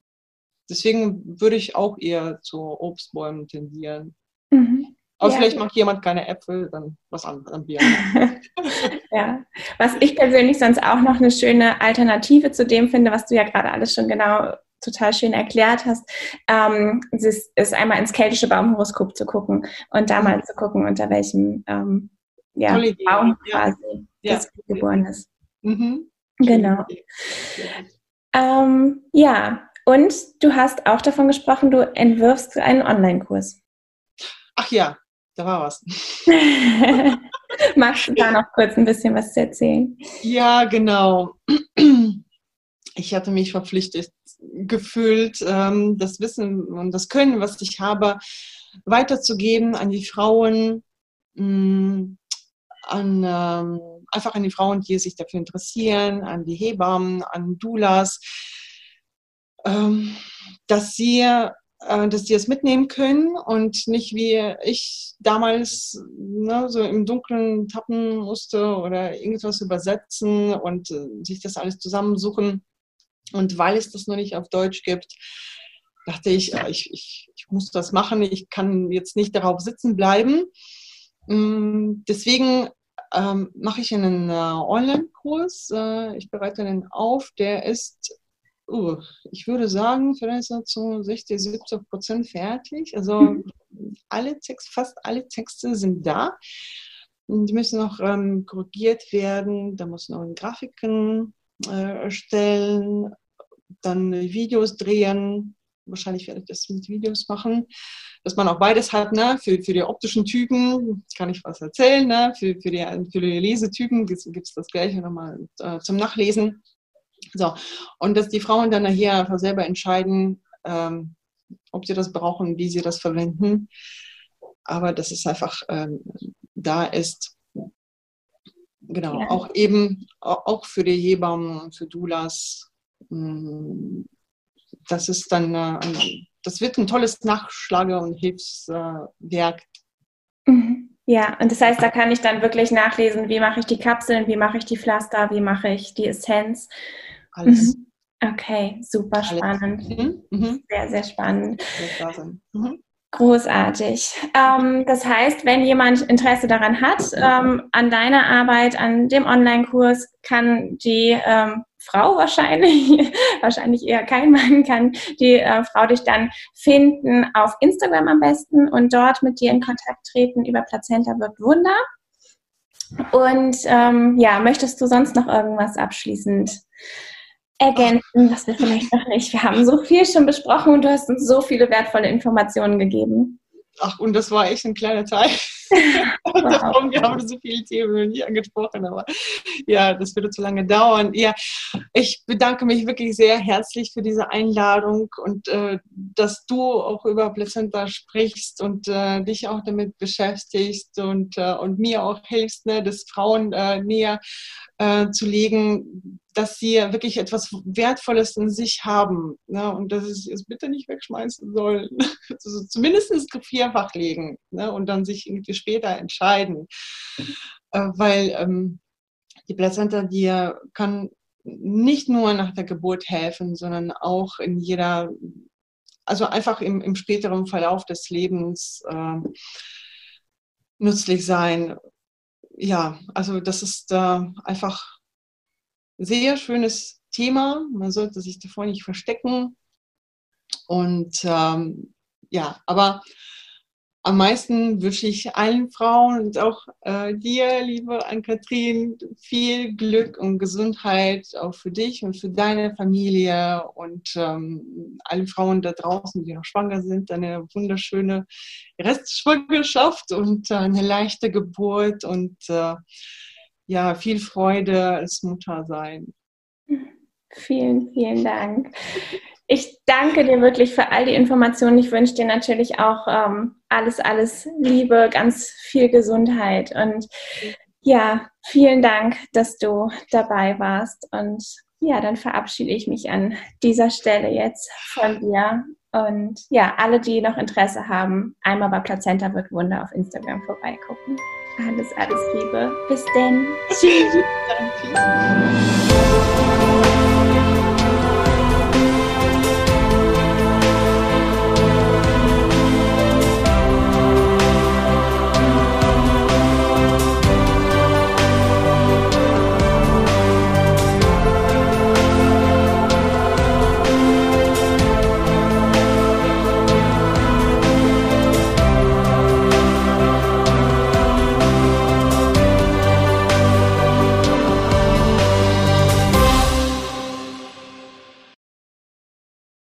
deswegen würde ich auch eher zu Obstbäumen tendieren. Mhm. Aber ja. vielleicht macht jemand keine Äpfel, dann was anderes an Bier. ja, was ich persönlich sonst auch noch eine schöne Alternative zu dem finde, was du ja gerade alles schon genau total schön erklärt hast, ähm, ist, ist, einmal ins keltische Baumhoroskop zu gucken und da mal zu gucken, unter welchem ähm, ja, Baum quasi ja. das geboren ist. Mhm. Genau. Ähm, ja, und du hast auch davon gesprochen, du entwirfst einen Online-Kurs. Ach ja, da war was. Magst du da noch kurz ein bisschen was zu erzählen? Ja, genau. Ich hatte mich verpflichtet gefühlt, ähm, das Wissen und das Können, was ich habe, weiterzugeben an die Frauen, mm, an, ähm, einfach an die Frauen, die sich dafür interessieren, an die Hebammen, an Doulas, ähm, dass sie dass die es mitnehmen können und nicht wie ich damals ne, so im Dunkeln tappen musste oder irgendwas übersetzen und äh, sich das alles zusammensuchen. Und weil es das noch nicht auf Deutsch gibt, dachte ich, äh, ich, ich, ich muss das machen. Ich kann jetzt nicht darauf sitzen bleiben. Mm, deswegen ähm, mache ich einen äh, Online-Kurs. Äh, ich bereite einen auf. Der ist uh, ich würde sagen, vielleicht so zu 60, 70 Prozent fertig. Also mhm. alle Text, fast alle Texte sind da. Die müssen noch ähm, korrigiert werden. Da muss noch Grafiken äh, erstellen, dann Videos drehen. Wahrscheinlich werde ich das mit Videos machen, dass man auch beides hat. Ne? Für, für die optischen Typen kann ich was erzählen. Ne? Für, für, die, für die Lesetypen gibt es das Gleiche nochmal äh, zum Nachlesen. So, und dass die Frauen dann nachher einfach selber entscheiden, ähm, ob sie das brauchen, wie sie das verwenden. Aber dass es einfach ähm, da ist. genau, ja. auch eben, auch für die Hebammen, für Doulas. Mm, das ist dann, äh, das wird ein tolles Nachschlage- und Hilfswerk. Mhm. Ja, und das heißt, da kann ich dann wirklich nachlesen, wie mache ich die Kapseln, wie mache ich die Pflaster, wie mache ich die Essenz. Alles. Mhm. Okay, super Alles. spannend. Mhm. Mhm. Sehr, sehr spannend. Mhm. Großartig. Ähm, das heißt, wenn jemand Interesse daran hat, ähm, an deiner Arbeit, an dem Online-Kurs, kann die ähm, Frau wahrscheinlich, wahrscheinlich eher kein Mann, kann die äh, Frau dich dann finden auf Instagram am besten und dort mit dir in Kontakt treten über Plazenta wirkt Wunder. Und ähm, ja, möchtest du sonst noch irgendwas abschließend ergänzen, was wir vielleicht noch nicht. Wir haben so viel schon besprochen und du hast uns so viele wertvolle Informationen gegeben. Ach, und das war echt ein kleiner Teil. wow. wir haben so viele Themen noch nie angesprochen, aber ja, das würde zu lange dauern. Ja, ich bedanke mich wirklich sehr herzlich für diese Einladung und äh, dass du auch über Plazenta sprichst und äh, dich auch damit beschäftigst und, äh, und mir auch hilfst, ne, das Frauen äh, näher äh, zu legen, dass sie wirklich etwas Wertvolles in sich haben ne? und dass sie es bitte nicht wegschmeißen sollen. Also zumindest vierfach legen ne? und dann sich irgendwie später entscheiden. Äh, weil ähm, die Plazenta, die kann nicht nur nach der Geburt helfen, sondern auch in jeder, also einfach im, im späteren Verlauf des Lebens äh, nützlich sein. Ja, also das ist äh, einfach sehr schönes Thema. Man sollte sich davor nicht verstecken. Und ähm, ja, aber am meisten wünsche ich allen Frauen und auch äh, dir, liebe Ann-Kathrin, viel Glück und Gesundheit auch für dich und für deine Familie und ähm, allen Frauen da draußen, die noch schwanger sind, eine wunderschöne Restschwangerschaft und äh, eine leichte Geburt und äh, ja, viel Freude als Mutter sein. Vielen, vielen Dank. Ich danke dir wirklich für all die Informationen. Ich wünsche dir natürlich auch ähm, alles, alles Liebe, ganz viel Gesundheit. Und ja, vielen Dank, dass du dabei warst. Und ja, dann verabschiede ich mich an dieser Stelle jetzt von dir. Und ja, alle, die noch Interesse haben, einmal bei Plazenta wird Wunder auf Instagram vorbeigucken. Alles, alles Liebe. Bis denn. Tschüss.